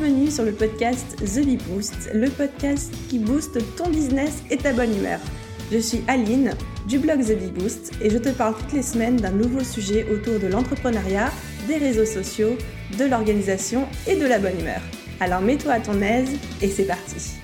Bienvenue sur le podcast The Bee Boost, le podcast qui booste ton business et ta bonne humeur. Je suis Aline du blog The Bee Boost et je te parle toutes les semaines d'un nouveau sujet autour de l'entrepreneuriat, des réseaux sociaux, de l'organisation et de la bonne humeur. Alors mets-toi à ton aise et c'est parti.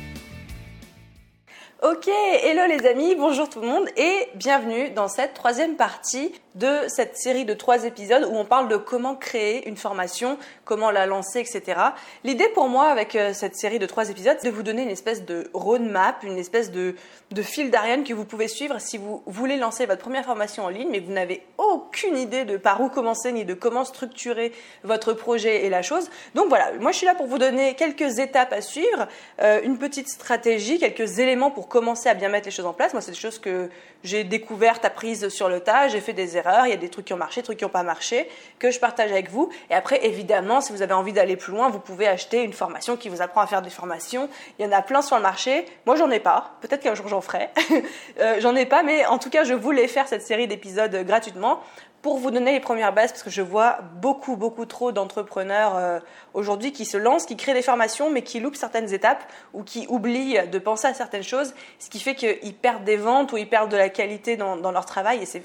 Ok, hello les amis, bonjour tout le monde et bienvenue dans cette troisième partie de cette série de trois épisodes où on parle de comment créer une formation, comment la lancer, etc. L'idée pour moi avec euh, cette série de trois épisodes, c'est de vous donner une espèce de roadmap, une espèce de, fil d'Ariane que vous pouvez suivre si vous voulez lancer votre première formation en ligne mais vous n'avez aucune idée de par où commencer ni de comment structurer votre projet et la chose. Donc voilà, moi je suis là pour vous donner quelques étapes à suivre, euh, une petite stratégie, quelques éléments pour commencer à bien mettre les choses en place. Moi c'est des choses que j'ai découvertes, apprises sur le tas, j'ai fait des erreurs, il y a des trucs qui ont marché, des trucs qui n'ont pas marché, que je partage avec vous. Et après, évidemment, si vous avez envie d'aller plus loin, vous pouvez acheter une formation qui vous apprend à faire des formations. Il y en a plein sur le marché. Moi, j'en ai pas. Peut-être qu'un jour j'en ferai. euh, j'en ai pas, mais en tout cas, je voulais faire cette série d'épisodes gratuitement pour vous donner les premières bases, parce que je vois beaucoup, beaucoup trop d'entrepreneurs euh, aujourd'hui qui se lancent, qui créent des formations, mais qui loupent certaines étapes ou qui oublient de penser à certaines choses, ce qui fait qu'ils perdent des ventes ou ils perdent de la qualité dans, dans leur travail, et c'est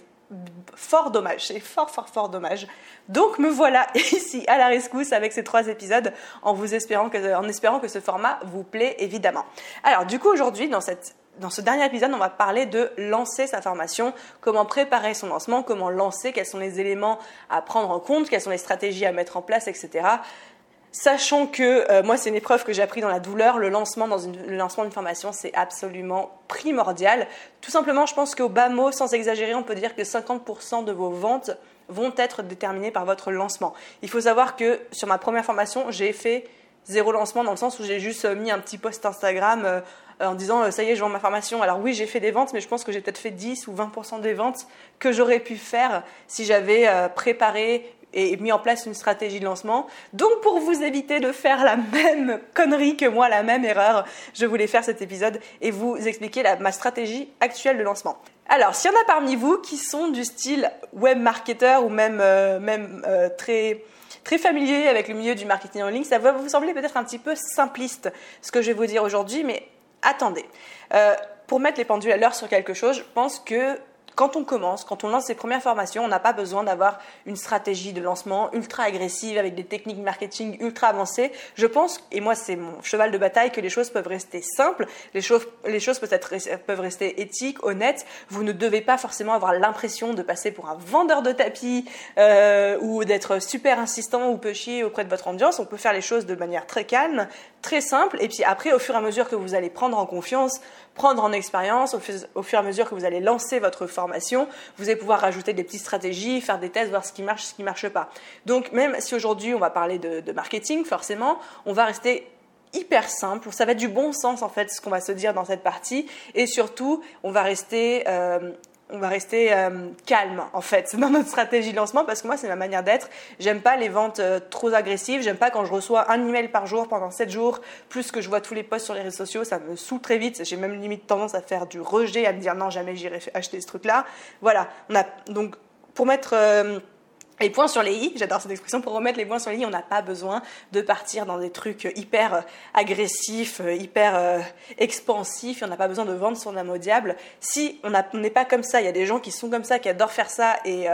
fort dommage, c'est fort, fort, fort dommage. Donc me voilà ici à la rescousse avec ces trois épisodes, en vous espérant que, en espérant que ce format vous plaît évidemment. Alors du coup aujourd'hui dans cette dans ce dernier épisode, on va parler de lancer sa formation, comment préparer son lancement, comment lancer, quels sont les éléments à prendre en compte, quelles sont les stratégies à mettre en place, etc. Sachant que euh, moi, c'est une épreuve que j'ai appris dans la douleur, le lancement dans une, d'une formation, c'est absolument primordial. Tout simplement, je pense qu'au bas mot, sans exagérer, on peut dire que 50% de vos ventes vont être déterminées par votre lancement. Il faut savoir que sur ma première formation, j'ai fait zéro lancement dans le sens où j'ai juste mis un petit post Instagram euh, en disant ça y est, je vends ma formation. Alors oui, j'ai fait des ventes, mais je pense que j'ai peut-être fait 10 ou 20% des ventes que j'aurais pu faire si j'avais euh, préparé et mis en place une stratégie de lancement. Donc pour vous éviter de faire la même connerie que moi, la même erreur, je voulais faire cet épisode et vous expliquer ma stratégie actuelle de lancement. Alors, s'il y en a parmi vous qui sont du style web marketer ou même, euh, même euh, très très familier avec le milieu du marketing en ligne, ça va vous sembler peut-être un petit peu simpliste ce que je vais vous dire aujourd'hui, mais attendez. Euh, pour mettre les pendules à l'heure sur quelque chose, je pense que quand on commence, quand on lance ses premières formations, on n'a pas besoin d'avoir une stratégie de lancement ultra agressive avec des techniques marketing ultra avancées. Je pense, et moi c'est mon cheval de bataille, que les choses peuvent rester simples, les choses, les choses peuvent, être, peuvent rester éthiques, honnêtes. Vous ne devez pas forcément avoir l'impression de passer pour un vendeur de tapis euh, ou d'être super insistant ou pushy auprès de votre ambiance. On peut faire les choses de manière très calme, très simple, et puis après, au fur et à mesure que vous allez prendre en confiance, prendre en expérience, au, fur et à mesure que vous allez lancer votre formation, vous allez pouvoir rajouter des petites stratégies, faire des tests, voir ce qui marche, ce qui ne marche pas. Donc même si aujourd'hui on va parler de, marketing, forcément, on va rester hyper simple, ça va être du bon sens en fait ce qu'on va se dire dans cette partie, et surtout on va rester euh, on va rester euh, calme en fait dans notre stratégie de lancement parce que moi c'est ma manière d'être. J'aime pas les ventes euh, trop agressives, j'aime pas quand je reçois un email par jour pendant 7 jours, plus que je vois tous les posts sur les réseaux sociaux, ça me saoule très vite. J'ai même limite tendance à faire du rejet, à me dire non jamais j'irai acheter ce truc là. Voilà, donc pour mettre euh, les points sur les i, j'adore cette expression, pour remettre les points sur les i, on n'a pas besoin de partir dans des trucs hyper euh, agressifs, euh, hyper euh, expansifs, on n'a pas besoin de vendre son âme au diable. Si on n'est pas comme ça, il y a des gens qui sont comme ça, qui adorent faire ça, et,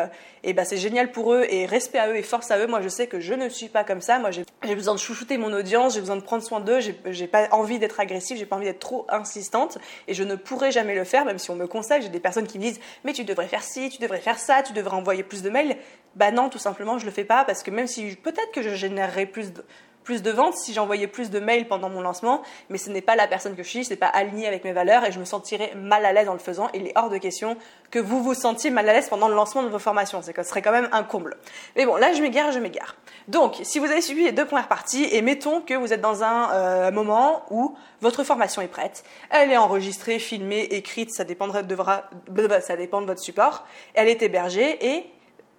bah, c'est génial pour eux, et respect à eux, et force à eux. Moi, je sais que je ne suis pas comme ça. Moi, j'ai besoin de chouchouter mon audience, j'ai besoin de prendre soin d'eux, j'ai pas envie d'être agressive, j'ai pas envie d'être trop insistante, et je ne pourrai jamais le faire, même si on me conseille. J'ai des personnes qui me disent, mais tu devrais faire ci, tu devrais faire ça, tu devrais envoyer plus de mails. Bah tout simplement, je le fais pas parce que même si peut-être que je générerais plus de, plus de ventes si j'envoyais plus de mails pendant mon lancement, mais ce n'est pas la personne que je suis, ce n'est pas aligné avec mes valeurs et je me sentirais mal à l'aise en le faisant. Il est hors de question que vous vous sentiez mal à l'aise pendant le lancement de vos formations. C'est ce serait quand même un comble. Mais bon, là je m'égare, je m'égare. Donc, si vous avez suivi les deux premières parties et mettons que vous êtes dans un euh, moment où votre formation est prête, elle est enregistrée, filmée, écrite, ça dépendra devra, ça dépend de votre support, elle est hébergée et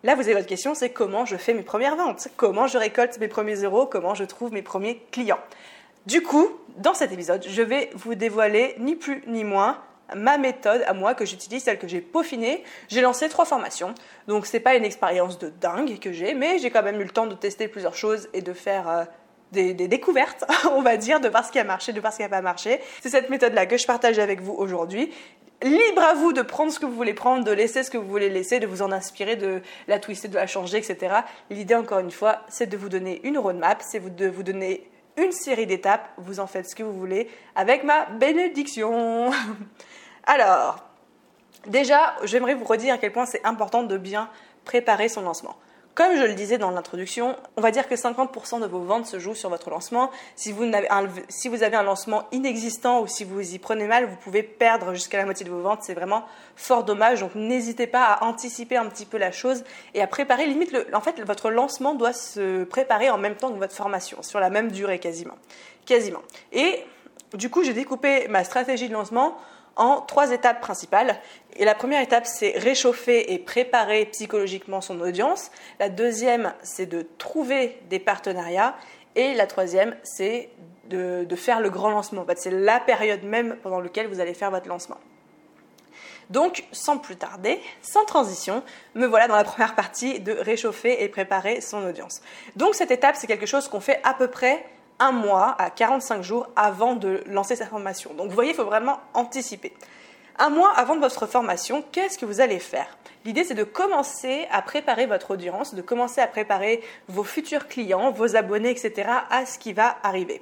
Là, vous avez votre question, c'est comment je fais mes premières ventes, comment je récolte mes premiers euros, comment je trouve mes premiers clients? Du coup, dans cet épisode, je vais vous dévoiler ni plus ni moins ma méthode à moi que j'utilise, celle que j'ai peaufinée. J'ai lancé trois formations, donc c'est pas une expérience de dingue que j'ai, mais j'ai quand même eu le temps de tester plusieurs choses et de faire euh, des, découvertes, on va dire, de voir ce qui a marché, de voir ce qui n'a pas marché. C'est cette méthode-là que je partage avec vous aujourd'hui. Libre à vous de prendre ce que vous voulez prendre, de laisser ce que vous voulez laisser, de vous en inspirer, de la twister, de la changer, etc. L'idée, encore une fois, c'est de vous donner une roadmap, c'est de vous donner une série d'étapes. Vous en faites ce que vous voulez avec ma bénédiction. Alors, déjà, j'aimerais vous redire à quel point c'est important de bien préparer son lancement. Comme je le disais dans l'introduction, on va dire que 50% de vos ventes se jouent sur votre lancement. Si vous, avez un, lancement inexistant ou si vous y prenez mal, vous pouvez perdre jusqu'à la moitié de vos ventes. C'est vraiment fort dommage. Donc n'hésitez pas à anticiper un petit peu la chose et à préparer. Limite, en fait, votre lancement doit se préparer en même temps que votre formation, sur la même durée quasiment. Quasiment. Et du coup, j'ai découpé ma stratégie de lancement en trois étapes principales. Et la première étape, c'est réchauffer et préparer psychologiquement son audience. La deuxième, c'est de trouver des partenariats. Et la troisième, c'est de, faire le grand lancement. En fait, c'est la période même pendant laquelle vous allez faire votre lancement. Donc, sans plus tarder, sans transition, me voilà dans la première partie de réchauffer et préparer son audience. Donc, cette étape, c'est quelque chose qu'on fait à peu près un mois à 45 jours avant de lancer sa formation. Donc vous voyez, il faut vraiment anticiper. Un mois avant votre formation, qu'est-ce que vous allez faire? L'idée, c'est de commencer à préparer votre audience, de commencer à préparer vos futurs clients, vos abonnés, etc., à ce qui va arriver.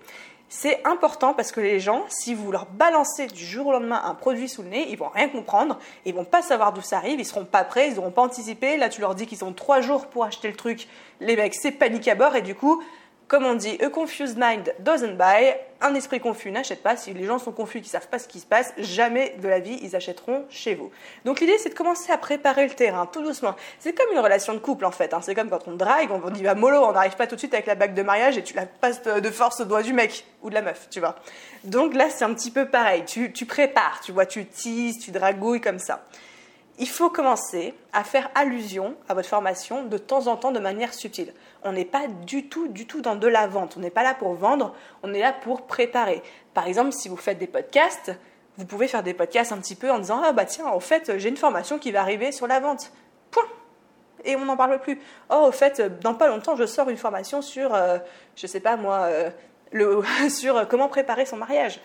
C'est important parce que les gens, si vous leur balancez du jour au lendemain un produit sous le nez, ils vont rien comprendre, ils vont pas savoir d'où ça arrive, ils seront pas prêts, ils n'auront pas anticipé. Là, tu leur dis qu'ils ont trois jours pour acheter le truc, les mecs, c'est panique à bord et du coup, comme on dit, a confused mind doesn't buy. Un esprit confus n'achète pas. Si les gens sont confus, qui savent pas ce qui se passe, jamais de la vie ils achèteront chez vous. Donc l'idée c'est de commencer à préparer le terrain tout doucement. C'est comme une relation de couple en fait. Hein. C'est comme quand on drague, on dit bah mollo, on n'arrive pas tout de suite avec la bague de mariage et tu la passes de force au doigt du mec ou de la meuf, tu vois. Donc là c'est un petit peu pareil. Tu, tu prépares, tu vois, tu teases, tu dragouilles comme ça il faut commencer à faire allusion à votre formation de temps en temps de manière subtile. On n'est pas du tout, du tout dans de la vente. On n'est pas là pour vendre, on est là pour préparer. Par exemple, si vous faites des podcasts, vous pouvez faire des podcasts un petit peu en disant Ah bah tiens, en fait, j'ai une formation qui va arriver sur la vente. Point. Et on n'en parle plus. Oh, au fait, dans pas longtemps, je sors une formation sur, euh, je sais pas moi, euh, le, sur comment préparer son mariage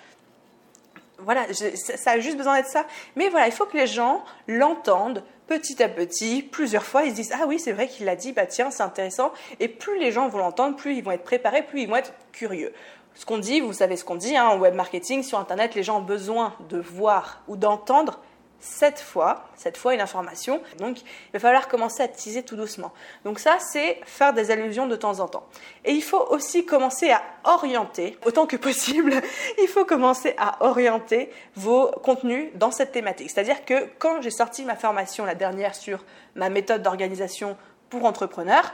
voilà, ça a juste besoin d'être ça. Mais voilà, il faut que les gens l'entendent petit à petit, plusieurs fois. Ils se disent Ah oui, c'est vrai qu'il l'a dit, bah tiens, c'est intéressant. Et plus les gens vont l'entendre, plus ils vont être préparés, plus ils vont être curieux. Ce qu'on dit, vous savez ce qu'on dit hein, en web marketing, sur Internet, les gens ont besoin de voir ou d'entendre cette fois, cette fois une information. Donc, il va falloir commencer à teaser tout doucement. Donc ça, c'est faire des allusions de temps en temps. Et il faut aussi commencer à orienter, autant que possible, il faut commencer à orienter vos contenus dans cette thématique. C'est-à-dire que quand j'ai sorti ma formation, la dernière sur ma méthode d'organisation pour entrepreneurs,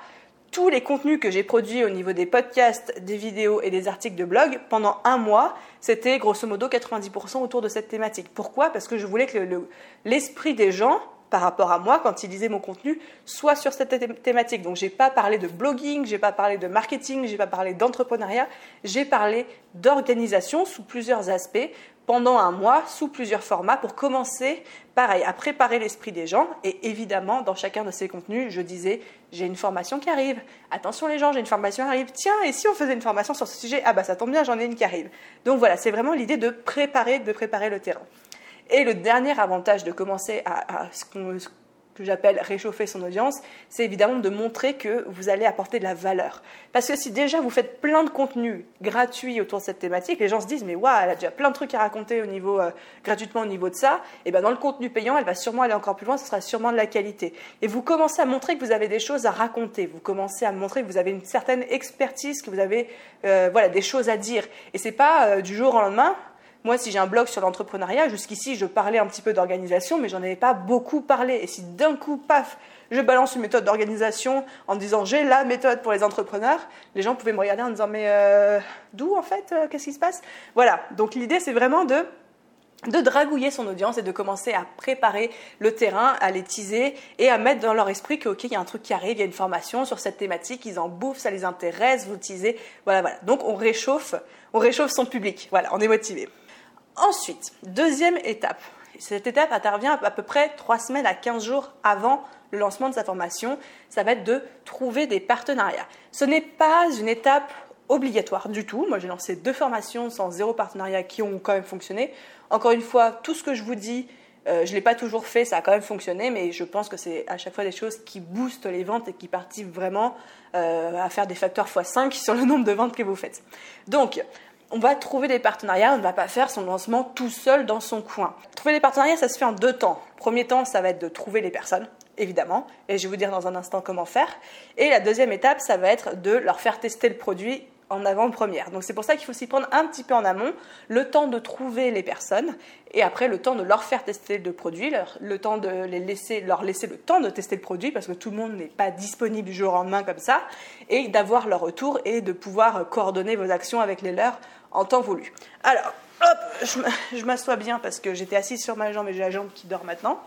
tous les contenus que j'ai produits au niveau des podcasts, des vidéos et des articles de blog pendant un mois, c'était grosso modo 90% autour de cette thématique. Pourquoi? Parce que je voulais que l'esprit des gens par rapport à moi quand ils lisaient mon contenu soit sur cette thématique. Donc j'ai pas parlé de blogging, j'ai pas parlé de marketing, j'ai pas parlé d'entrepreneuriat, j'ai parlé d'organisation sous plusieurs aspects pendant un mois sous plusieurs formats pour commencer, pareil, à préparer l'esprit des gens. Et évidemment, dans chacun de ces contenus, je disais, j'ai une formation qui arrive. Attention les gens, j'ai une formation qui arrive. Tiens, et si on faisait une formation sur ce sujet? Ah bah ça tombe bien, j'en ai une qui arrive. Donc voilà, c'est vraiment l'idée de préparer, de préparer le terrain. Et le dernier avantage de commencer à, ce qu'on que j'appelle réchauffer son audience, c'est évidemment de montrer que vous allez apporter de la valeur. Parce que si déjà vous faites plein de contenus gratuits autour de cette thématique, les gens se disent mais waouh, elle a déjà plein de trucs à raconter au niveau euh, gratuitement au niveau de ça, et ben dans le contenu payant, elle va sûrement aller encore plus loin, ce sera sûrement de la qualité. Et vous commencez à montrer que vous avez des choses à raconter, vous commencez à montrer que vous avez une certaine expertise, que vous avez euh, voilà des choses à dire. Et c'est pas euh, du jour au lendemain, moi, si j'ai un blog sur l'entrepreneuriat, jusqu'ici, je parlais un petit peu d'organisation, mais j'en avais pas beaucoup parlé. Et si d'un coup, paf, je balance une méthode d'organisation en disant j'ai la méthode pour les entrepreneurs, les gens pouvaient me regarder en disant mais euh, d'où en fait euh, Qu'est-ce qui se passe? Voilà. Donc l'idée, c'est vraiment de de dragouiller son audience et de commencer à préparer le terrain, à les teaser et à mettre dans leur esprit que ok, il y a un truc qui arrive, il y a une formation sur cette thématique, ils en bouffent, ça les intéresse, vous teasez, voilà, voilà. Donc on réchauffe, on réchauffe son public, voilà, on est motivé. Ensuite, deuxième étape. Cette étape intervient à peu près 3 semaines à 15 jours avant le lancement de sa formation. Ça va être de trouver des partenariats. Ce n'est pas une étape obligatoire du tout. Moi, j'ai lancé deux formations sans zéro partenariat qui ont quand même fonctionné. Encore une fois, tout ce que je vous dis, euh, je ne l'ai pas toujours fait, ça a quand même fonctionné, mais je pense que c'est à chaque fois des choses qui boostent les ventes et qui participent vraiment euh, à faire des facteurs x5 sur le nombre de ventes que vous faites. Donc, on va trouver des partenariats, on ne va pas faire son lancement tout seul dans son coin. Trouver des partenariats, ça se fait en deux temps. Premier temps, ça va être de trouver les personnes, évidemment, et je vais vous dire dans un instant comment faire. Et la deuxième étape, ça va être de leur faire tester le produit en avant-première. Donc c'est pour ça qu'il faut s'y prendre un petit peu en amont, le temps de trouver les personnes et après le temps de leur faire tester le produit, le temps de les laisser, leur laisser le temps de tester le produit parce que tout le monde n'est pas disponible jour au lendemain comme ça et d'avoir leur retour et de pouvoir coordonner vos actions avec les leurs en temps voulu. Alors, hop, je m'assois bien parce que j'étais assise sur ma jambe et j'ai la jambe qui dort maintenant.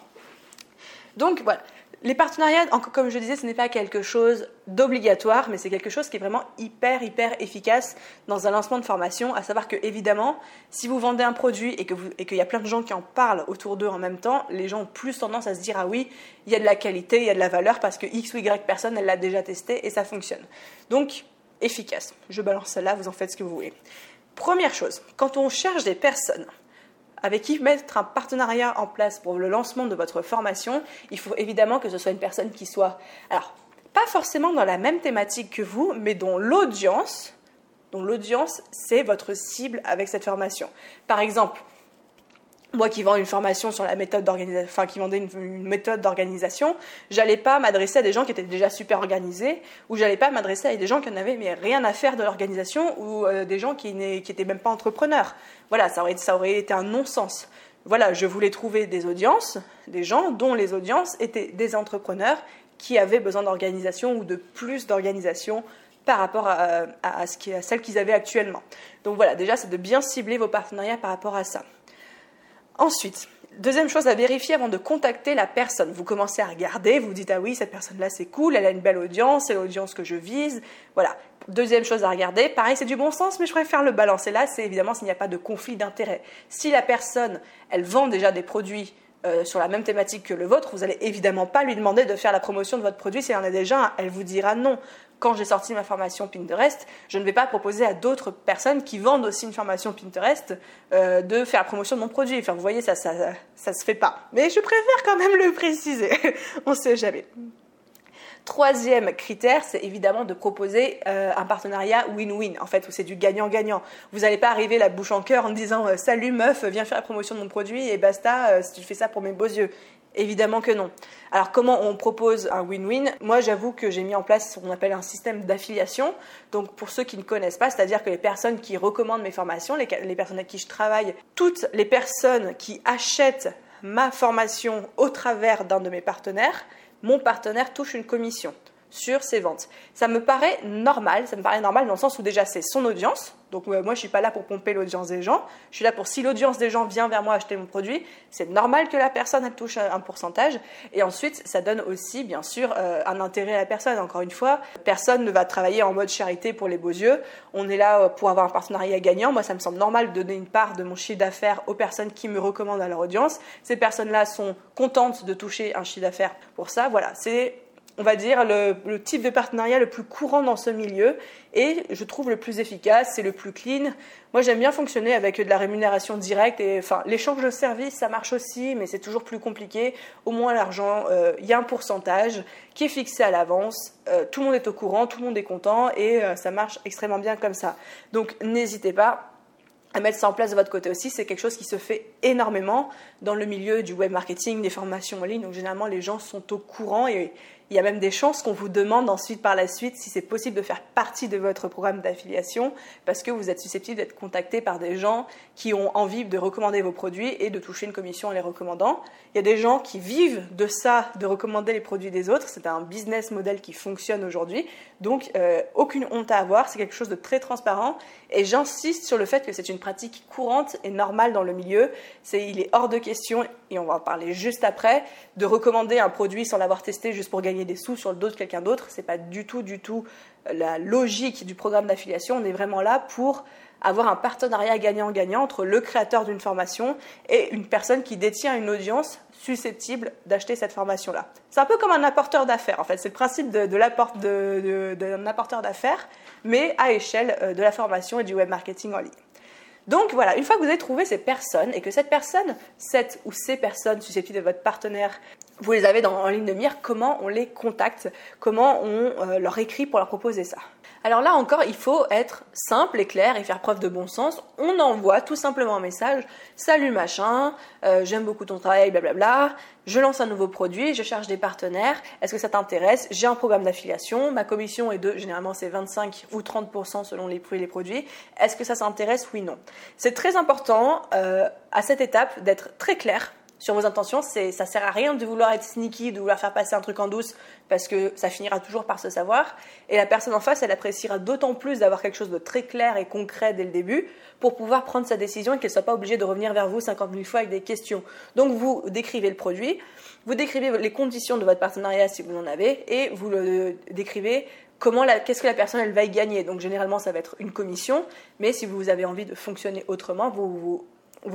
Donc voilà, les partenariats, comme je disais, ce n'est pas quelque chose d'obligatoire, mais c'est quelque chose qui est vraiment hyper, hyper efficace dans un lancement de formation. À savoir que, évidemment, si vous vendez un produit et qu'il y a plein de gens qui en parlent autour d'eux en même temps, les gens ont plus tendance à se dire Ah oui, il y a de la qualité, il y a de la valeur parce que X ou Y personne, elle l'a déjà testé et ça fonctionne. Donc, efficace. Je balance celle-là, vous en faites ce que vous voulez. Première chose, quand on cherche des personnes avec qui mettre un partenariat en place pour le lancement de votre formation, il faut évidemment que ce soit une personne qui soit, alors, pas forcément dans la même thématique que vous, mais dont l'audience, dont l'audience, c'est votre cible avec cette formation. Par exemple, moi qui vends une formation sur la méthode d'organisation, enfin qui vendais une, méthode d'organisation, j'allais pas m'adresser à des gens qui étaient déjà super organisés, ou j'allais pas m'adresser à des gens qui n'avaient mais rien à faire de l'organisation, ou euh, des gens qui n'étaient même pas entrepreneurs. Voilà, ça aurait, été un non-sens. Voilà, je voulais trouver des audiences, des gens dont les audiences étaient des entrepreneurs qui avaient besoin d'organisation ou de plus d'organisation par rapport à, ce à celle qu'ils avaient actuellement. Donc voilà, déjà, c'est de bien cibler vos partenariats par rapport à ça. Ensuite, deuxième chose à vérifier avant de contacter la personne. Vous commencez à regarder, vous dites ah oui, cette personne-là c'est cool, elle a une belle audience, c'est l'audience que je vise. Voilà. Deuxième chose à regarder, pareil, c'est du bon sens, mais je préfère le balancer là, c'est évidemment s'il n'y a pas de conflit d'intérêt. Si la personne, elle vend déjà des produits euh, sur la même thématique que le vôtre, vous n'allez évidemment pas lui demander de faire la promotion de votre produit s'il y en a déjà Elle vous dira non. Quand j'ai sorti ma formation Pinterest, je ne vais pas proposer à d'autres personnes qui vendent aussi une formation Pinterest euh, de faire la promotion de mon produit. Enfin, vous voyez, ça, ça, ça se fait pas. Mais je préfère quand même le préciser. On sait jamais. Troisième critère, c'est évidemment de proposer euh, un partenariat win-win, en fait, où c'est du gagnant-gagnant. Vous n'allez pas arriver la bouche en cœur en disant euh, Salut meuf, viens faire la promotion de mon produit et basta, euh, si tu fais ça pour mes beaux yeux. Évidemment que non. Alors comment on propose un win-win? Moi j'avoue que j'ai mis en place ce qu'on appelle un système d'affiliation. Donc pour ceux qui ne connaissent pas, c'est-à-dire que les personnes qui recommandent mes formations, les, les personnes avec qui je travaille, toutes les personnes qui achètent ma formation au travers d'un de mes partenaires, mon partenaire touche une commission sur ses ventes. Ça me paraît normal, ça me paraît normal dans le sens où déjà c'est son audience. Donc moi je suis pas là pour pomper l'audience des gens, je suis là pour si l'audience des gens vient vers moi acheter mon produit, c'est normal que la personne elle touche un pourcentage et ensuite ça donne aussi bien sûr euh, un intérêt à la personne. Encore une fois, personne ne va travailler en mode charité pour les beaux yeux. On est là euh, pour avoir un partenariat gagnant. Moi ça me semble normal de donner une part de mon chiffre d'affaires aux personnes qui me recommandent à leur audience. Ces personnes-là sont contentes de toucher un chiffre d'affaires pour ça. Voilà, c'est on va dire, le, type de partenariat le plus courant dans ce milieu et je trouve le plus efficace, c'est le plus clean. Moi, j'aime bien fonctionner avec de la rémunération directe et enfin, l'échange de services, ça marche aussi, mais c'est toujours plus compliqué. Au moins, l'argent, euh, il y a un pourcentage qui est fixé à l'avance. Euh, tout le monde est au courant, tout le monde est content et euh, ça marche extrêmement bien comme ça. Donc, n'hésitez pas à mettre ça en place de votre côté aussi. C'est quelque chose qui se fait énormément dans le milieu du web marketing, des formations en ligne. Donc généralement, les gens sont au courant et il y a même des chances qu'on vous demande ensuite par la suite si c'est possible de faire partie de votre programme d'affiliation parce que vous êtes susceptible d'être contacté par des gens qui ont envie de recommander vos produits et de toucher une commission en les recommandant. Il y a des gens qui vivent de ça, de recommander les produits des autres. C'est un business model qui fonctionne aujourd'hui. Donc, euh, aucune honte à avoir. C'est quelque chose de très transparent. Et j'insiste sur le fait que c'est une pratique courante et normale dans le milieu. C'est, il est hors de question, et on va en parler juste après, de recommander un produit sans l'avoir testé juste pour gagner des sous sur le dos de quelqu'un d'autre. C'est pas du tout, du tout la logique du programme d'affiliation. On est vraiment là pour avoir un partenariat gagnant-gagnant entre le créateur d'une formation et une personne qui détient une audience susceptible d'acheter cette formation-là. C'est un peu comme un apporteur d'affaires, en fait. C'est le principe de, d'un apporteur d'affaires, mais à échelle euh, de la formation et du web marketing en ligne. Donc voilà, une fois que vous avez trouvé ces personnes et que cette personne, cette ou ces personnes susceptibles de votre partenaire, vous les avez dans, en ligne de mire, comment on les contacte, comment on euh, leur écrit pour leur proposer ça. Alors là encore, il faut être simple et clair et faire preuve de bon sens. On envoie tout simplement un message Salut machin, euh, j'aime beaucoup ton travail, blablabla. Je lance un nouveau produit, je cherche des partenaires. Est-ce que ça t'intéresse? J'ai un programme d'affiliation. Ma commission est de, généralement, c'est 25 ou 30% selon les prix et les produits. Est-ce que ça s'intéresse? Oui, non. C'est très important euh, à cette étape d'être très clair sur vos intentions. C'est, ça sert à rien de vouloir être sneaky, de vouloir faire passer un truc en douce, parce que ça finira toujours par se savoir. Et la personne en face, elle appréciera d'autant plus d'avoir quelque chose de très clair et concret dès le début pour pouvoir prendre sa décision et qu'elle ne soit pas obligée de revenir vers vous 50 000 fois avec des questions. Donc vous décrivez le produit, vous décrivez les conditions de votre partenariat si vous en avez, et vous le décrivez comment qu'est-ce que la personne elle va y gagner. Donc généralement ça va être une commission, mais si vous avez envie de fonctionner autrement, vous,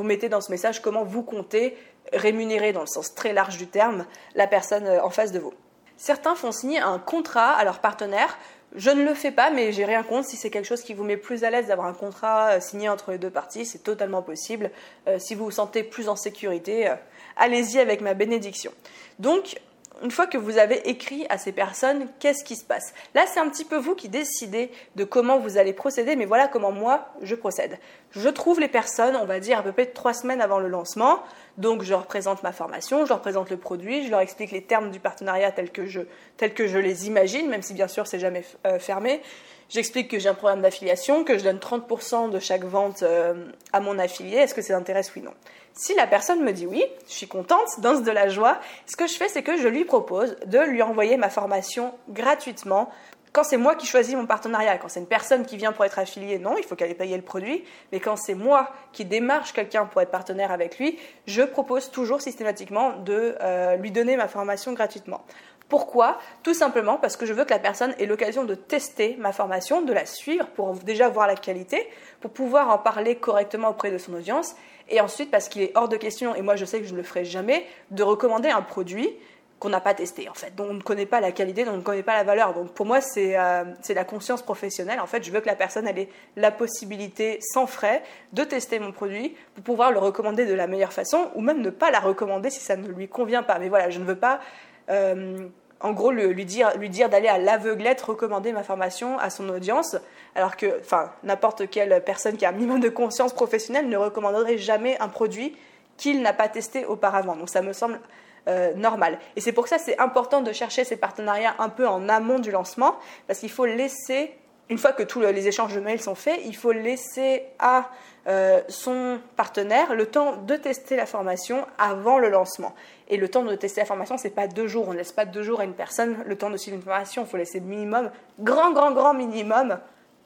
mettez dans ce message comment vous comptez rémunérer, dans le sens très large du terme, la personne euh, en face de vous. Certains font signer un contrat à leur partenaire. Je ne le fais pas, mais j'ai rien contre. Si c'est quelque chose qui vous met plus à l'aise d'avoir un contrat euh, signé entre les deux parties, c'est totalement possible. Euh, si vous vous sentez plus en sécurité, allez-y avec ma bénédiction. Donc, une fois que vous avez écrit à ces personnes, qu'est-ce qui se passe? Là, c'est un petit peu vous qui décidez de comment vous allez procéder, mais voilà comment moi, je procède. Je trouve les personnes, on va dire à peu près trois semaines avant le lancement, donc je représente ma formation, je leur présente le produit, je leur explique les termes du partenariat tels que je, que je les imagine, même si bien sûr c'est jamais euh, fermé. J'explique que j'ai un programme d'affiliation, que je donne 30% de chaque vente euh, à mon affilié. Est-ce que ça intéresse Oui, non. Si la personne me dit oui, je suis contente, danse de la joie, ce que je fais, c'est que je lui propose de lui envoyer ma formation gratuitement. Quand c'est moi qui choisis mon partenariat, quand c'est une personne qui vient pour être affiliée, non, il faut qu'elle ait payé le produit. Mais quand c'est moi qui démarche quelqu'un pour être partenaire avec lui, je propose toujours systématiquement de euh, lui donner ma formation gratuitement. Pourquoi Tout simplement parce que je veux que la personne ait l'occasion de tester ma formation, de la suivre pour déjà voir la qualité, pour pouvoir en parler correctement auprès de son audience, et ensuite parce qu'il est hors de question, et moi je sais que je ne le ferai jamais, de recommander un produit qu'on n'a pas testé en fait, dont on ne connaît pas la qualité, dont on ne connaît pas la valeur. Donc pour moi c'est euh, la conscience professionnelle. En fait, je veux que la personne ait la possibilité sans frais de tester mon produit pour pouvoir le recommander de la meilleure façon, ou même ne pas la recommander si ça ne lui convient pas. Mais voilà, je ne veux pas euh, en gros, lui dire, lui dire d'aller à l'aveuglette recommander ma formation à son audience, alors que, enfin, n'importe quelle personne qui a un minimum de conscience professionnelle ne recommanderait jamais un produit qu'il n'a pas testé auparavant. Donc ça me semble euh, normal. Et c'est pour ça c'est important de chercher ces partenariats un peu en amont du lancement, parce qu'il faut laisser une fois que tous les échanges de mails sont faits, il faut laisser à euh, son partenaire le temps de tester la formation avant le lancement. Et le temps de tester la formation, c'est pas deux jours. On ne laisse pas deux jours à une personne le temps de suivre une formation. Il faut laisser minimum, grand, grand, grand minimum,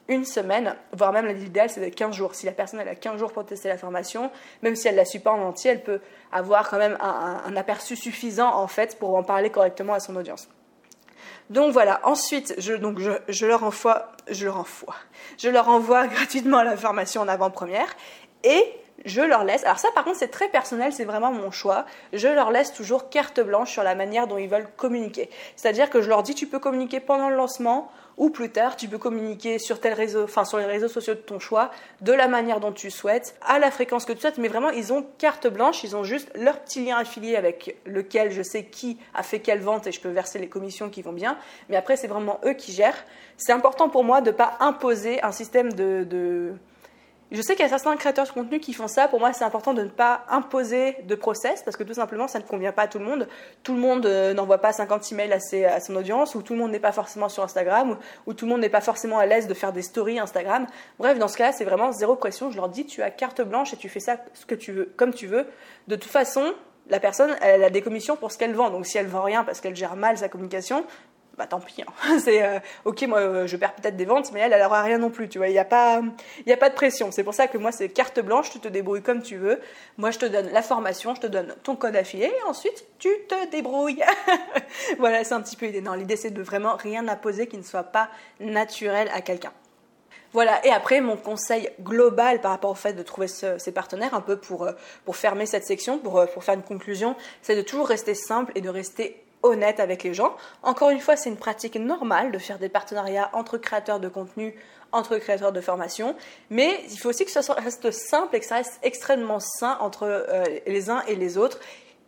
une semaine, voire même l'idéal, c'est de 15 jours. Si la personne a 15 jours pour tester la formation, même si elle la suit pas en entier, elle peut avoir quand même un, un aperçu suffisant en fait pour en parler correctement à son audience. Donc voilà, ensuite, je, leur envoie, je leur envoie, je leur envoie gratuitement la formation en avant-première et je leur laisse, alors ça par contre c'est très personnel, c'est vraiment mon choix, je leur laisse toujours carte blanche sur la manière dont ils veulent communiquer. C'est-à-dire que je leur dis tu peux communiquer pendant le lancement ou plus tard tu peux communiquer sur tel enfin sur les réseaux sociaux de ton choix, de la manière dont tu souhaites, à la fréquence que tu souhaites, mais vraiment ils ont carte blanche, ils ont juste leur petit lien affilié avec lequel je sais qui a fait quelle vente et je peux verser les commissions qui vont bien, mais après c'est vraiment eux qui gèrent. C'est important pour moi de ne pas imposer un système de je sais qu'il y a certains créateurs de contenu qui font ça. Pour moi, c'est important de ne pas imposer de process parce que tout simplement, ça ne convient pas à tout le monde. Tout le monde euh, n'envoie pas 50 emails à, à son audience ou tout le monde n'est pas forcément sur Instagram ou, tout le monde n'est pas forcément à l'aise de faire des stories Instagram. Bref, dans ce cas-là, c'est vraiment zéro pression. Je leur dis, tu as carte blanche et tu fais ça ce que tu veux, comme tu veux. De toute façon, la personne, elle a des commissions pour ce qu'elle vend. Donc si elle vend rien parce qu'elle gère mal sa communication, bah tant pis. Hein. C'est euh, ok, moi euh, je perds peut-être des ventes, mais elle, elle n'aura rien non plus. Tu vois, il n'y a pas, il a pas de pression. C'est pour ça que moi c'est carte blanche, tu te débrouilles comme tu veux. Moi je te donne la formation, je te donne ton code affilié, et ensuite tu te débrouilles. voilà, c'est un petit peu l'idée. Non, l'idée c'est de vraiment rien imposer qui ne soit pas naturel à quelqu'un. Voilà, et après, mon conseil global par rapport au fait de trouver ces partenaires, un peu pour, euh, pour fermer cette section, pour, pour faire une conclusion, c'est de toujours rester simple et de rester honnête avec les gens. Encore une fois, c'est une pratique normale de faire des partenariats entre créateurs de contenu, entre créateurs de formation, mais il faut aussi que ça reste simple et que ça reste extrêmement sain entre euh, les uns et les autres.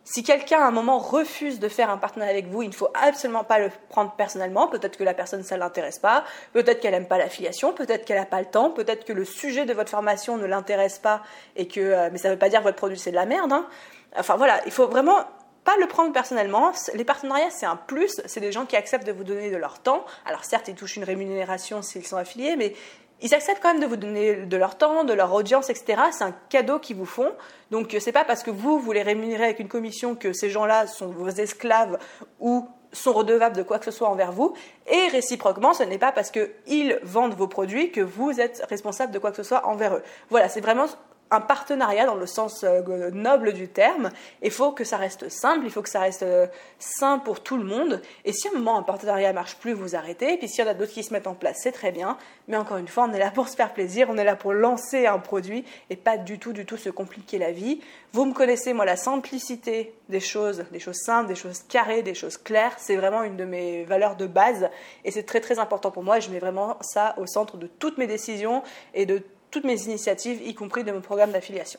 Si quelqu'un à un moment refuse de faire un partenariat avec vous, il ne faut absolument pas le prendre personnellement. Peut-être que la personne, ça ne l'intéresse pas. Peut-être qu'elle n'aime pas l'affiliation. Peut-être qu'elle n'a pas le temps. Peut-être que le sujet de votre formation ne l'intéresse pas et que, euh, mais ça ne veut pas dire que votre produit c'est de la merde. Hein. Enfin voilà, il faut vraiment pas le prendre personnellement. Les partenariats, c'est un plus. C'est des gens qui acceptent de vous donner de leur temps. Alors certes, ils touchent une rémunération s'ils sont affiliés, mais ils acceptent quand même de vous donner de leur temps, de leur audience, etc. C'est un cadeau qu'ils vous font. Donc c'est pas parce que vous, vous les rémunérez avec une commission que ces gens-là sont vos esclaves ou sont redevables de quoi que ce soit envers vous. Et réciproquement, ce n'est pas parce qu'ils vendent vos produits que vous êtes responsable de quoi que ce soit envers eux. Voilà, c'est vraiment un partenariat dans le sens euh, noble du terme. Il faut que ça reste simple, il faut que ça reste euh, sain pour tout le monde. Et si à un moment un partenariat marche plus, vous arrêtez. Et puis s'il y en a d'autres qui se mettent en place, c'est très bien. Mais encore une fois, on est là pour se faire plaisir, on est là pour lancer un produit et pas du tout, du tout se compliquer la vie. Vous me connaissez, moi, la simplicité des choses, des choses simples, des choses carrées, des choses claires, c'est vraiment une de mes valeurs de base et c'est très très important pour moi. Je mets vraiment ça au centre de toutes mes décisions et de toutes mes initiatives, y compris de mon programme d'affiliation.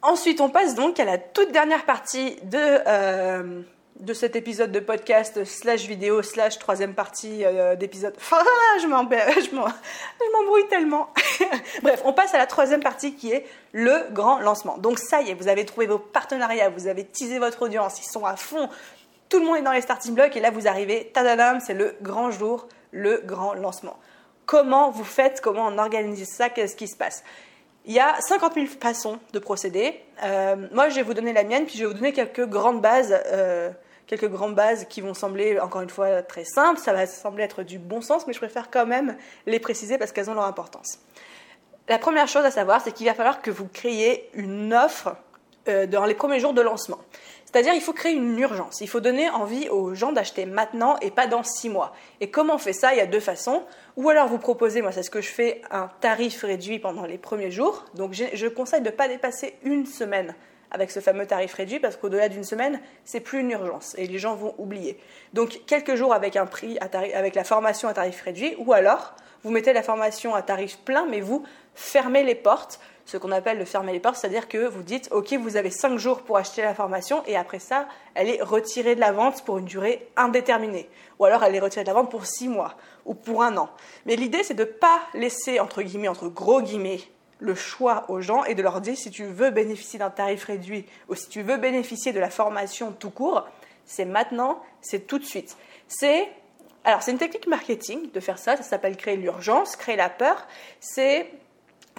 Ensuite, on passe donc à la toute dernière partie de, euh, de cet épisode de podcast slash vidéo slash troisième partie euh, d'épisode. Je m'embrouille tellement. Bref, on passe à la troisième partie qui est le grand lancement. Donc ça y est, vous avez trouvé vos partenariats, vous avez teasé votre audience, ils sont à fond, tout le monde est dans les starting blocks et là vous arrivez, tadadam, c'est le grand jour, le grand lancement. Comment vous faites Comment on organise ça Qu'est-ce qui se passe il y a 50 000 façons de procéder. Euh, moi, je vais vous donner la mienne, puis je vais vous donner quelques grandes bases, euh, quelques grandes bases qui vont sembler, encore une fois, très simples. Ça va sembler être du bon sens, mais je préfère quand même les préciser parce qu'elles ont leur importance. La première chose à savoir, c'est qu'il va falloir que vous créiez une offre euh, dans les premiers jours de lancement. C'est-à-dire, il faut créer une urgence. Il faut donner envie aux gens d'acheter maintenant et pas dans six mois. Et comment on fait ça? Il y a deux façons. Ou alors vous proposez, moi c'est ce que je fais, un tarif réduit pendant les premiers jours. Donc je conseille de ne pas dépasser une semaine avec ce fameux tarif réduit parce qu'au-delà d'une semaine, c'est plus une urgence et les gens vont oublier. Donc quelques jours avec un prix avec la formation à tarif réduit ou alors vous mettez la formation à tarif plein mais vous fermez les portes ce qu'on appelle le fermer les portes, c'est-à-dire que vous dites, OK, vous avez 5 jours pour acheter la formation et après ça, elle est retirée de la vente pour une durée indéterminée. Ou alors elle est retirée de la vente pour 6 mois ou pour un an. Mais l'idée, c'est de ne pas laisser, entre guillemets, entre gros guillemets, le choix aux gens et de leur dire si tu veux bénéficier d'un tarif réduit ou si tu veux bénéficier de la formation tout court, c'est maintenant, c'est tout de suite. C'est alors c'est une technique marketing de faire ça, ça s'appelle créer l'urgence, créer la peur. C'est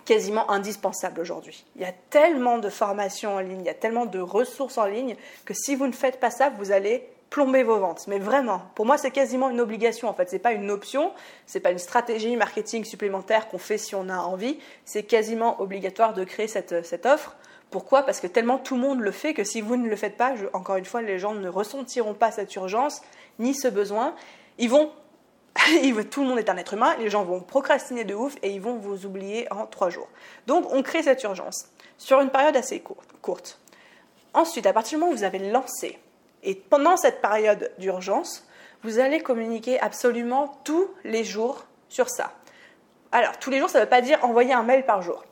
quasiment indispensable aujourd'hui. Il y a tellement de formations en ligne, il y a tellement de ressources en ligne que si vous ne faites pas ça, vous allez plomber vos ventes. Mais vraiment, pour moi, c'est quasiment une obligation. En fait, c'est pas une option, c'est pas une stratégie marketing supplémentaire qu'on fait si on a envie. C'est quasiment obligatoire de créer cette, cette offre. Pourquoi? Parce que tellement tout le monde le fait que si vous ne le faites pas, encore une fois, les gens ne ressentiront pas cette urgence ni ce besoin. Ils vont tout le monde est un être humain, les gens vont procrastiner de ouf et ils vont vous oublier en trois jours. Donc on crée cette urgence sur une période assez courte. Ensuite, à partir du moment où vous avez lancé, et pendant cette période d'urgence, vous allez communiquer absolument tous les jours sur ça. Alors, tous les jours, ça ne veut pas dire envoyer un mail par jour.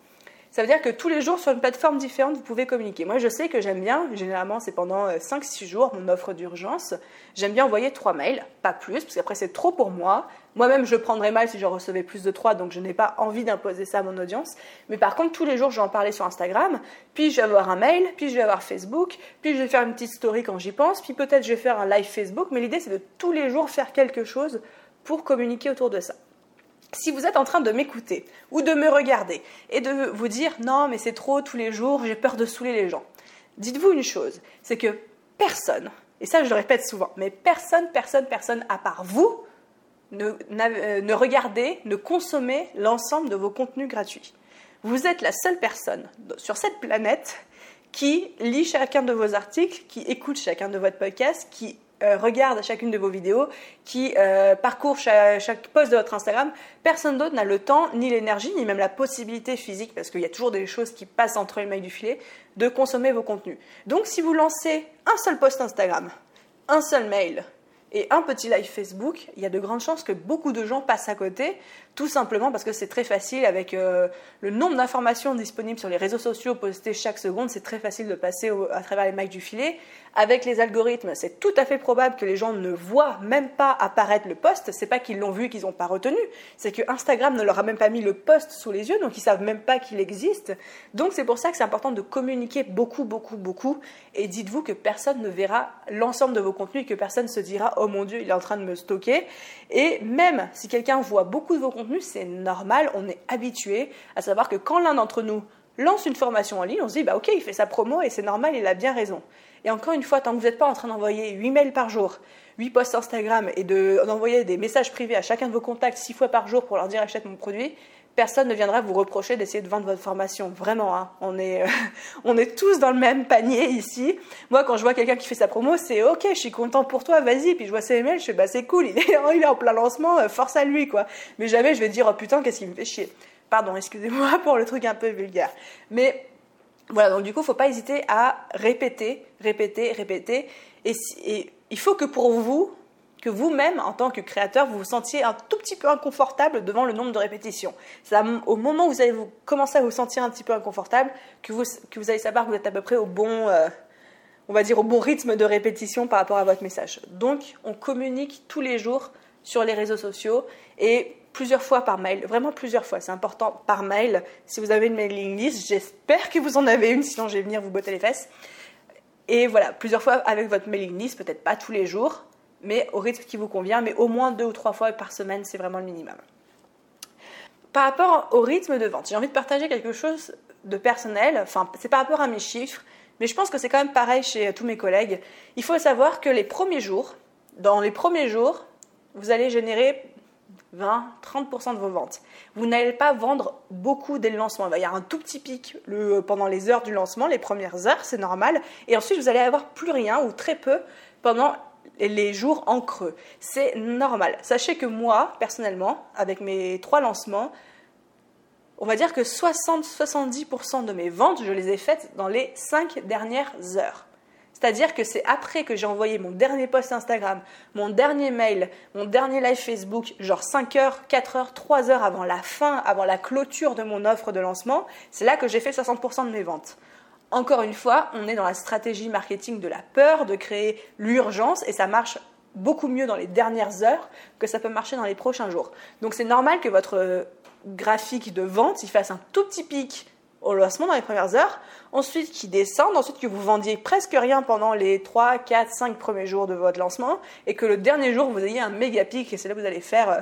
Ça veut dire que tous les jours, sur une plateforme différente, vous pouvez communiquer. Moi, je sais que j'aime bien, généralement, c'est pendant 5-6 euh, jours, mon offre d'urgence. J'aime bien envoyer 3 mails, pas plus, parce qu'après, c'est trop pour moi. Moi-même, je prendrais mal si j'en recevais plus de 3, donc je n'ai pas envie d'imposer ça à mon audience. Mais par contre, tous les jours, je vais en parler sur Instagram, puis je vais avoir un mail, puis je vais avoir Facebook, puis je vais faire une petite story quand j'y pense, puis peut-être je vais faire un live Facebook. Mais l'idée, c'est de tous les jours faire quelque chose pour communiquer autour de ça si vous êtes en train de m'écouter ou de me regarder et de vous dire non mais c'est trop tous les jours, j'ai peur de saouler les gens, dites-vous une chose, c'est que personne, et ça je le répète souvent, mais personne, personne, personne à part vous ne, euh, ne regardez, ne consommez l'ensemble de vos contenus gratuits. Vous êtes la seule personne sur cette planète qui lit chacun de vos articles, qui écoute chacun de votre podcast, qui regarde chacune de vos vidéos, qui euh, parcourt chaque, chaque, post de votre Instagram, personne d'autre n'a le temps, ni l'énergie, ni même la possibilité physique, parce qu'il y a toujours des choses qui passent entre les mailles du filet, de consommer vos contenus. Donc si vous lancez un seul post Instagram, un seul mail, et un petit live Facebook, il y a de grandes chances que beaucoup de gens passent à côté, tout simplement parce que c'est très facile avec euh, le nombre d'informations disponibles sur les réseaux sociaux postées chaque seconde, c'est très facile de passer à travers les mailles du filet. Avec les algorithmes, c'est tout à fait probable que les gens ne voient même pas apparaître le post. C'est pas qu'ils l'ont vu, qu'ils n'ont pas retenu. C'est que Instagram ne leur a même pas mis le post sous les yeux, donc ils savent même pas qu'il existe. Donc c'est pour ça que c'est important de communiquer beaucoup, beaucoup, beaucoup. Et dites-vous que personne ne verra l'ensemble de vos contenus et que personne se dira oh mon dieu, il est en train de me stocker. Et même si quelqu'un voit beaucoup de vos contenus, c'est normal. On est habitué à savoir que quand l'un d'entre nous lance une formation en ligne, on se dit bah ok, il fait sa promo et c'est normal, il a bien raison. Et encore une fois, tant que vous n'êtes pas en train d'envoyer 8 mails par jour, 8 posts Instagram et d'envoyer des messages privés à chacun de vos contacts 6 fois par jour pour leur dire achète mon produit, personne ne viendra vous reprocher d'essayer de vendre votre formation. Vraiment, hein. on, est, on est tous dans le même panier ici. Moi, quand je vois quelqu'un qui fait sa promo, c'est ok, je suis content pour toi, vas-y. Puis je vois ses emails, je fais bah c'est cool, il est, en plein lancement, euh, force à lui, quoi. Mais jamais je vais dire oh putain, qu'est-ce qu'il me fait chier. Pardon, excusez-moi pour le truc un peu vulgaire. Mais voilà, donc du coup, il faut pas hésiter à répéter, répéter, répéter. Et, il faut que pour vous, que vous-même, en tant que créateur, vous vous sentiez un tout petit peu inconfortable devant le nombre de répétitions. C'est au moment où vous allez vous, commencer à vous sentir un petit peu inconfortable que vous, que vous allez savoir que vous êtes à peu près au bon, euh, on va dire au bon rythme de répétition par rapport à votre message. Donc, on communique tous les jours sur les réseaux sociaux et plusieurs fois par mail, vraiment plusieurs fois, c'est important par mail. Si vous avez une mailing list, j'espère que vous en avez une, sinon je vais venir vous botter les fesses. Et voilà, plusieurs fois avec votre mailing list, peut-être pas tous les jours, mais au rythme qui vous convient, mais au moins deux ou trois fois par semaine, c'est vraiment le minimum. Par rapport au rythme de vente, j'ai envie de partager quelque chose de personnel, enfin c'est par rapport à mes chiffres, mais je pense que c'est quand même pareil chez tous mes collègues. Il faut savoir que les premiers jours, dans les premiers jours, vous allez générer 20, 30% de vos ventes. Vous n'allez pas vendre beaucoup dès le lancement. Il y avoir un tout petit pic pendant les heures du lancement, les premières heures, c'est normal. Et ensuite, vous allez avoir plus rien ou très peu pendant les jours en creux. C'est normal. Sachez que moi, personnellement, avec mes trois lancements, on va dire que 60-70% de mes ventes, je les ai faites dans les 5 dernières heures. C'est-à-dire que c'est après que j'ai envoyé mon dernier post Instagram, mon dernier mail, mon dernier live Facebook, genre 5 heures, 4 heures, 3 heures avant la fin, avant la clôture de mon offre de lancement, c'est là que j'ai fait 60% de mes ventes. Encore une fois, on est dans la stratégie marketing de la peur, de créer l'urgence, et ça marche beaucoup mieux dans les dernières heures que ça peut marcher dans les prochains jours. Donc c'est normal que votre euh, graphique de vente, il fasse un tout petit pic au lancement dans les premières heures, ensuite qui descendent, ensuite que vous vendiez presque rien pendant les 3, 4, 5 premiers jours de votre lancement, et que le dernier jour, vous ayez un méga pic, et c'est là que vous allez faire euh,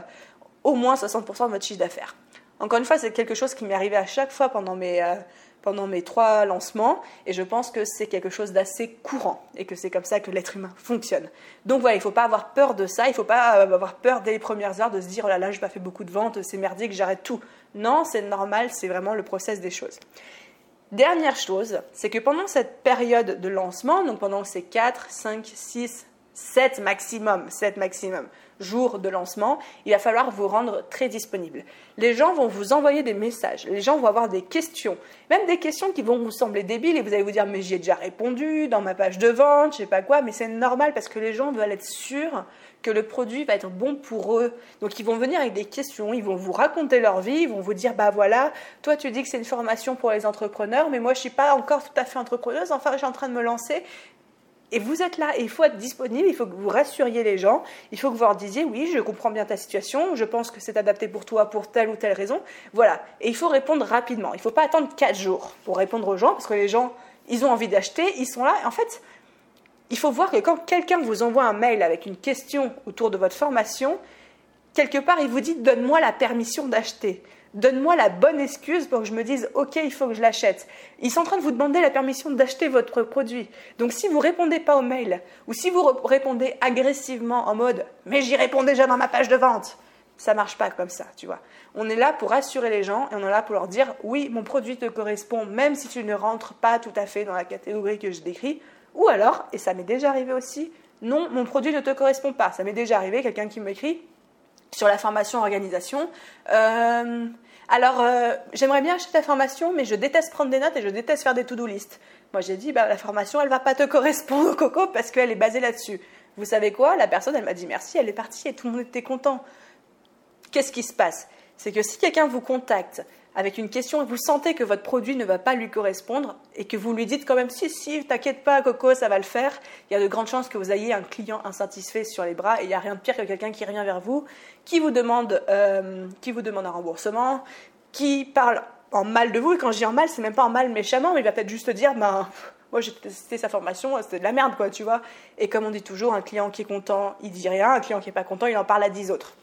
au moins 60% de votre chiffre d'affaires. Encore une fois, c'est quelque chose qui m'est arrivé à chaque fois pendant mes, euh, pendant mes trois lancements, et je pense que c'est quelque chose d'assez courant, et que c'est comme ça que l'être humain fonctionne. Donc voilà, il ne faut pas avoir peur de ça, il ne faut pas euh, avoir peur dès les premières heures de se dire, oh là là, je n'ai pas fait beaucoup de ventes, c'est merdique, j'arrête tout. Non, c'est normal, c'est vraiment le process des choses. Dernière chose, c'est que pendant cette période de lancement, donc pendant ces 4, 5, 6, 7 maximum, 7 maximum jours de lancement, il va falloir vous rendre très disponible. Les gens vont vous envoyer des messages, les gens vont avoir des questions, même des questions qui vont vous sembler débiles et vous allez vous dire mais j'y ai déjà répondu dans ma page de vente, je sais pas quoi, mais c'est normal parce que les gens veulent être sûrs que le produit va être bon pour eux. Donc ils vont venir avec des questions, ils vont vous raconter leur vie, ils vont vous dire bah voilà, toi tu dis que c'est une formation pour les entrepreneurs, mais moi je suis pas encore tout à fait entrepreneuse, enfin je suis en train de me lancer. Et vous êtes là, il faut être disponible, il faut que vous rassuriez les gens, il faut que vous leur disiez oui, je comprends bien ta situation, je pense que c'est adapté pour toi pour telle ou telle raison. Voilà. Et il faut répondre rapidement. Il ne faut pas attendre 4 jours pour répondre aux gens, parce que les gens, ils ont envie d'acheter, ils sont là. en fait, il faut voir que quand quelqu'un vous envoie un mail avec une question autour de votre formation, quelque part, il vous dit donne-moi la permission d'acheter. Donne-moi la bonne excuse pour que je me dise OK, il faut que je l'achète. Ils sont en train de vous demander la permission d'acheter votre produit. Donc si vous répondez pas au mail ou si vous répondez agressivement en mode mais j'y réponds déjà dans ma page de vente, ça marche pas comme ça, tu vois. On est là pour rassurer les gens et on est là pour leur dire oui, mon produit te correspond même si tu ne rentres pas tout à fait dans la catégorie que je décris ou alors, et ça m'est déjà arrivé aussi, non, mon produit ne te correspond pas. Ça m'est déjà arrivé, quelqu'un qui m'écrit sur la formation organisation. Euh, alors, euh, j'aimerais bien acheter ta formation, mais je déteste prendre des notes et je déteste faire des to-do list. Moi, j'ai dit, bah, la formation, elle va pas te correspondre, Coco, parce qu'elle est basée là-dessus. Vous savez quoi? La personne, elle m'a dit merci, elle est partie et tout le monde était content. Qu'est-ce qui se passe? C'est que si quelqu'un vous contacte avec une question et vous sentez que votre produit ne va pas lui correspondre et que vous lui dites quand même si, si, t'inquiète pas, Coco, ça va le faire, il y a de grandes chances que vous ayez un client insatisfait sur les bras et il n'y a rien de pire que quelqu'un qui revient vers vous, qui vous demande, euh, qui vous demande un remboursement, qui parle en mal de vous. Et quand je dis en mal, c'est même pas en mal méchamment, mais il va peut-être juste dire, ben, moi j'ai testé sa formation, c'était de la merde, quoi, tu vois. Et comme on dit toujours, un client qui est content, il dit rien, un client qui est pas content, il en parle à dix autres.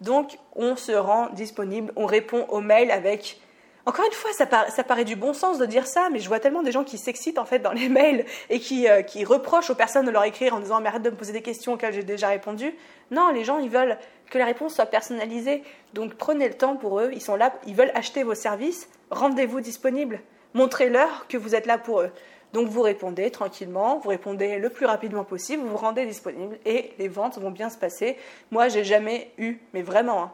Donc, on se rend disponible, on répond aux mails avec. Encore une fois, ça, paraît du bon sens de dire ça, mais je vois tellement des gens qui s'excitent en fait dans les mails et qui, euh, qui, reprochent aux personnes de leur écrire en disant mais arrête de me poser des questions auxquelles j'ai déjà répondu. Non, les gens ils veulent que la réponse soit personnalisée. Donc prenez le temps pour eux, ils sont là, ils veulent acheter vos services, rendez-vous disponible, montrez-leur que vous êtes là pour eux. Donc vous répondez tranquillement, vous répondez le plus rapidement possible, vous vous rendez disponible et les ventes vont bien se passer. Moi, j'ai jamais eu, mais vraiment, hein.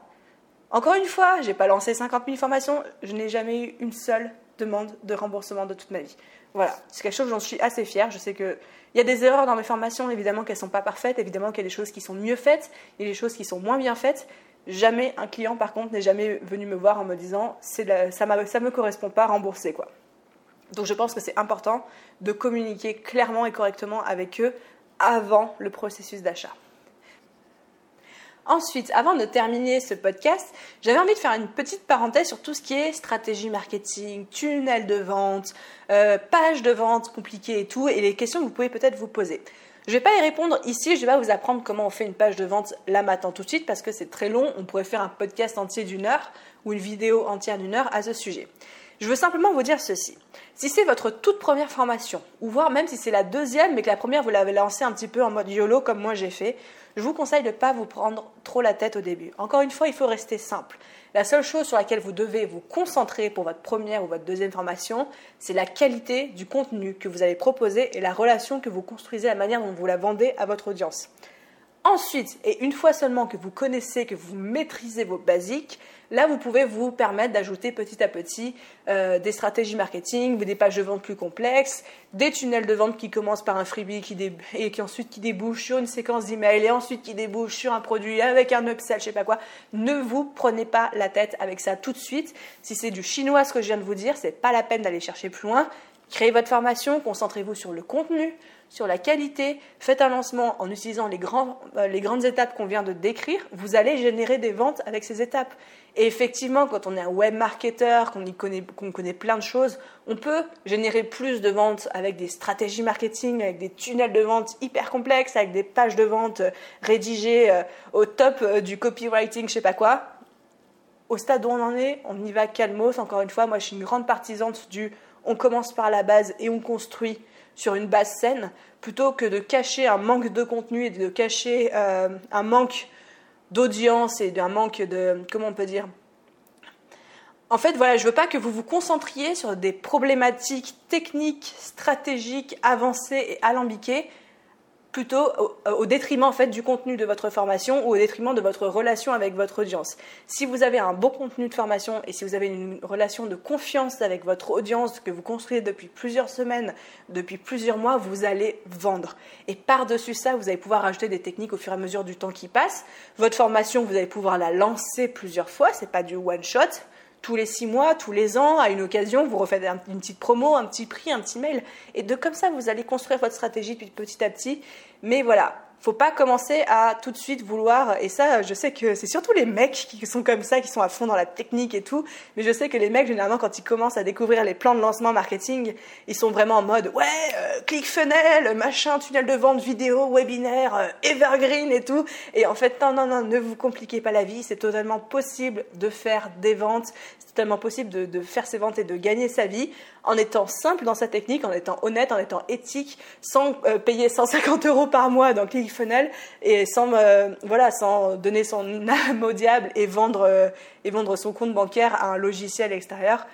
encore une fois, j'ai pas lancé 50 000 formations, je n'ai jamais eu une seule demande de remboursement de toute ma vie. Voilà, c'est quelque chose dont je suis assez fière. Je sais qu'il y a des erreurs dans mes formations, évidemment qu'elles ne sont pas parfaites, évidemment qu'il y a des choses qui sont mieux faites et des choses qui sont moins bien faites. Jamais un client, par contre, n'est jamais venu me voir en me disant ça ne me correspond pas, rembourser quoi. Donc je pense que c'est important de communiquer clairement et correctement avec eux avant le processus d'achat. Ensuite, avant de terminer ce podcast, j'avais envie de faire une petite parenthèse sur tout ce qui est stratégie marketing, tunnel de vente, euh, page de vente compliquée et tout, et les questions que vous pouvez peut-être vous poser. Je ne vais pas y répondre ici, je vais pas vous apprendre comment on fait une page de vente là maintenant tout de suite parce que c'est très long, on pourrait faire un podcast entier d'une heure ou une vidéo entière d'une heure à ce sujet. Je veux simplement vous dire ceci. Si c'est votre toute première formation, ou voire même si c'est la deuxième, mais que la première vous l'avez lancée un petit peu en mode YOLO comme moi j'ai fait, je vous conseille de ne pas vous prendre trop la tête au début. Encore une fois, il faut rester simple. La seule chose sur laquelle vous devez vous concentrer pour votre première ou votre deuxième formation, c'est la qualité du contenu que vous allez proposer et la relation que vous construisez, la manière dont vous la vendez à votre audience. Ensuite, et une fois seulement que vous connaissez, que vous maîtrisez vos basiques, là vous pouvez vous permettre d'ajouter petit à petit euh, des stratégies marketing, des pages de vente plus complexes, des tunnels de vente qui commencent par un freebie et qui ensuite qui débouchent sur une séquence d'emails et ensuite qui débouchent sur un produit avec un upsell, je sais pas quoi. Ne vous prenez pas la tête avec ça tout de suite. Si c'est du chinois ce que je viens de vous dire, c'est pas la peine d'aller chercher plus loin. Créez votre formation, concentrez-vous sur le contenu, sur la qualité, faites un lancement en utilisant les, euh, les grandes étapes qu'on vient de décrire, vous allez générer des ventes avec ces étapes. Et effectivement, quand on est un web marketer, qu'on connaît, connaît plein de choses, on peut générer plus de ventes avec des stratégies marketing, avec des tunnels de vente hyper complexes, avec des pages de vente euh, rédigées euh, au top du copywriting, je sais pas quoi. Au stade où on en est, on y va calmos. Encore une fois, moi je suis une grande partisante du on commence par la base et on construit sur une base saine, plutôt que de cacher un manque de contenu et de cacher euh, un manque d'audience et d'un manque de, comment on peut dire, en fait, voilà, je veux pas que vous vous concentriez sur des problématiques techniques, stratégiques, avancées et alambiquées, plutôt au, détriment en fait du contenu de votre formation ou au détriment de votre relation avec votre audience. Si vous avez un bon contenu de formation et si vous avez une relation de confiance avec votre audience que vous construisez depuis plusieurs semaines, depuis plusieurs mois, vous allez vendre. Et par-dessus ça, vous allez pouvoir ajouter des techniques au fur et à mesure du temps qui passe. Votre formation, vous allez pouvoir la lancer plusieurs fois, c'est pas du one shot tous les six mois, tous les ans, à une occasion, vous refaites une petite promo, un petit prix, un petit mail. Et de comme ça, vous allez construire votre stratégie petit à petit. Mais voilà, faut pas commencer à tout de suite vouloir, et ça, je sais que c'est surtout les mecs qui sont comme ça, qui sont à fond dans la technique et tout, mais je sais que les mecs, généralement, quand ils commencent à découvrir les plans de lancement marketing, ils sont vraiment en mode, ouais, euh, click funnel, machin, tunnel de vente, vidéo, webinaire, euh, evergreen et tout. Et en fait, non, non, non, ne vous compliquez pas la vie, c'est totalement possible de faire des ventes, totalement possible de, faire ses ventes et de gagner sa vie en étant simple dans sa technique, en étant honnête, en étant éthique, sans euh, payer 150 euros par mois dans ClickFunnels et sans, euh, voilà, sans donner son âme au diable et vendre, euh, et vendre son compte bancaire à un logiciel extérieur.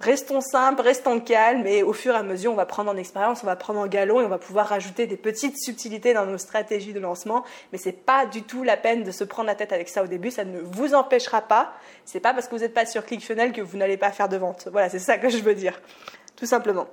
Restons simples, restons calmes et au fur et à mesure, on va prendre en expérience, on va prendre en galon et on va pouvoir rajouter des petites subtilités dans nos stratégies de lancement. Mais c'est pas du tout la peine de se prendre la tête avec ça au début. Ça ne vous empêchera pas. C'est pas parce que vous n'êtes pas sur ClickFunnels que vous n'allez pas faire de vente. Voilà, c'est ça que je veux dire. Tout simplement.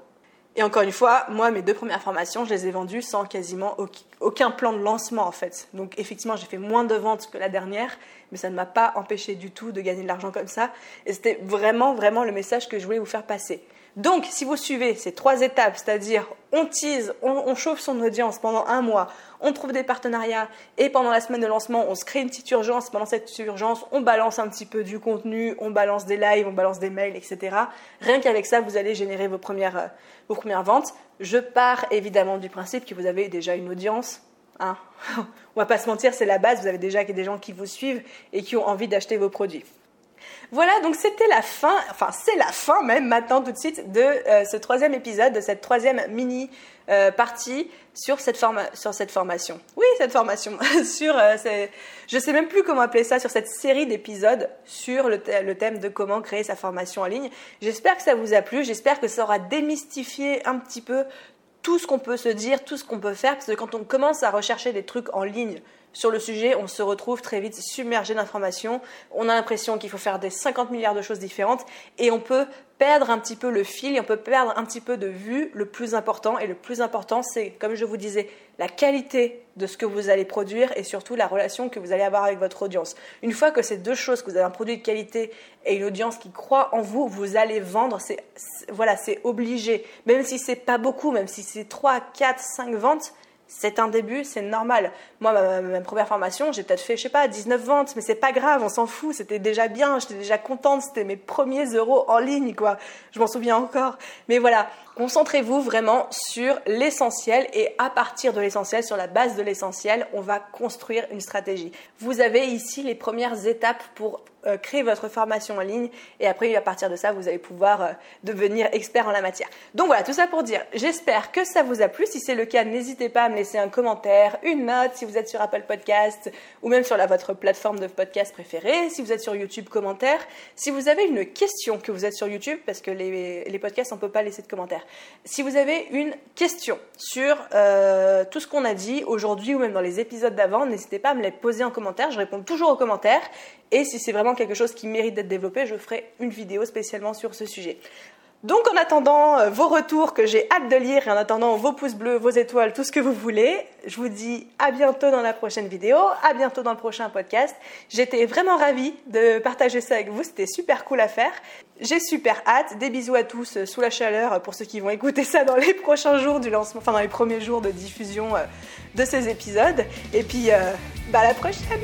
Et encore une fois, moi, mes deux premières formations, je les ai vendues sans quasiment aucun plan de lancement en fait. Donc effectivement, j'ai fait moins de ventes que la dernière, mais ça ne m'a pas empêché du tout de gagner de l'argent comme ça. Et c'était vraiment, vraiment le message que je voulais vous faire passer. Donc, si vous suivez ces trois étapes, c'est-à-dire on tease, on, chauffe son audience pendant un mois, on trouve des partenariats et pendant la semaine de lancement, on se crée une petite urgence. Pendant cette urgence, on balance un petit peu du contenu, on balance des lives, on balance des mails, etc. Rien qu'avec ça, vous allez générer vos premières, euh, vos premières ventes. Je pars évidemment du principe que vous avez déjà une audience. Hein on va pas se mentir, c'est la base. Vous avez déjà des gens qui vous suivent et qui ont envie d'acheter vos produits. Voilà, donc c'était la fin, enfin c'est la fin même maintenant tout de suite de euh, ce troisième épisode, de cette troisième mini euh, partie sur cette, formation. Oui, cette formation. sur, euh, je sais même plus comment appeler ça, sur cette série d'épisodes sur le, le, thème de comment créer sa formation en ligne. J'espère que ça vous a plu, j'espère que ça aura démystifié un petit peu tout ce qu'on peut se dire, tout ce qu'on peut faire, parce que quand on commence à rechercher des trucs en ligne sur le sujet, on se retrouve très vite submergé d'informations. On a l'impression qu'il faut faire des 50 milliards de choses différentes et on peut perdre un petit peu le fil et on peut perdre un petit peu de vue le plus important. Et le plus important, c'est, comme je vous disais, la qualité de ce que vous allez produire et surtout la relation que vous allez avoir avec votre audience. Une fois que ces deux choses, que vous avez un produit de qualité et une audience qui croit en vous, vous allez vendre. C'est, voilà, c'est obligé. Même si c'est pas beaucoup, même si c'est 3, 4, 5 ventes, c'est un début, c'est normal. Moi, ma, première formation, j'ai peut-être fait, je sais pas, 19 ventes, mais c'est pas grave, on s'en fout, c'était déjà bien, j'étais déjà contente, c'était mes premiers euros en ligne, quoi. Je m'en souviens encore. Mais voilà, concentrez-vous vraiment sur l'essentiel et à partir de l'essentiel, sur la base de l'essentiel, on va construire une stratégie. Vous avez ici les premières étapes pour euh, créer votre formation en ligne et après à partir de ça vous allez pouvoir euh, devenir expert en la matière. Donc voilà, tout ça pour dire, j'espère que ça vous a plu. Si c'est le cas, n'hésitez pas à me laisser un commentaire, une note si vous êtes sur Apple Podcast ou même sur la, votre plateforme de podcast préférée. Si vous êtes sur YouTube, commentaire. Si vous avez une question que vous êtes sur YouTube, parce que les, les podcasts on peut pas laisser de commentaires. Si vous avez une question sur euh, tout ce qu'on a dit aujourd'hui ou même dans les épisodes d'avant, n'hésitez pas à me les poser en commentaire. Je réponds toujours aux commentaires et si c'est vraiment quelque chose qui mérite d'être développé, je ferai une vidéo spécialement sur ce sujet. Donc en attendant euh, vos retours que j'ai hâte de lire et en attendant vos pouces bleus, vos étoiles, tout ce que vous voulez, je vous dis à bientôt dans la prochaine vidéo, à bientôt dans le prochain podcast. J'étais vraiment ravie de partager ça avec vous, c'était super cool à faire. J'ai super hâte, des bisous à tous euh, sous la chaleur pour ceux qui vont écouter ça dans les prochains jours du lancement, enfin dans les premiers jours de diffusion euh, de ces épisodes. Et puis, bah à la prochaine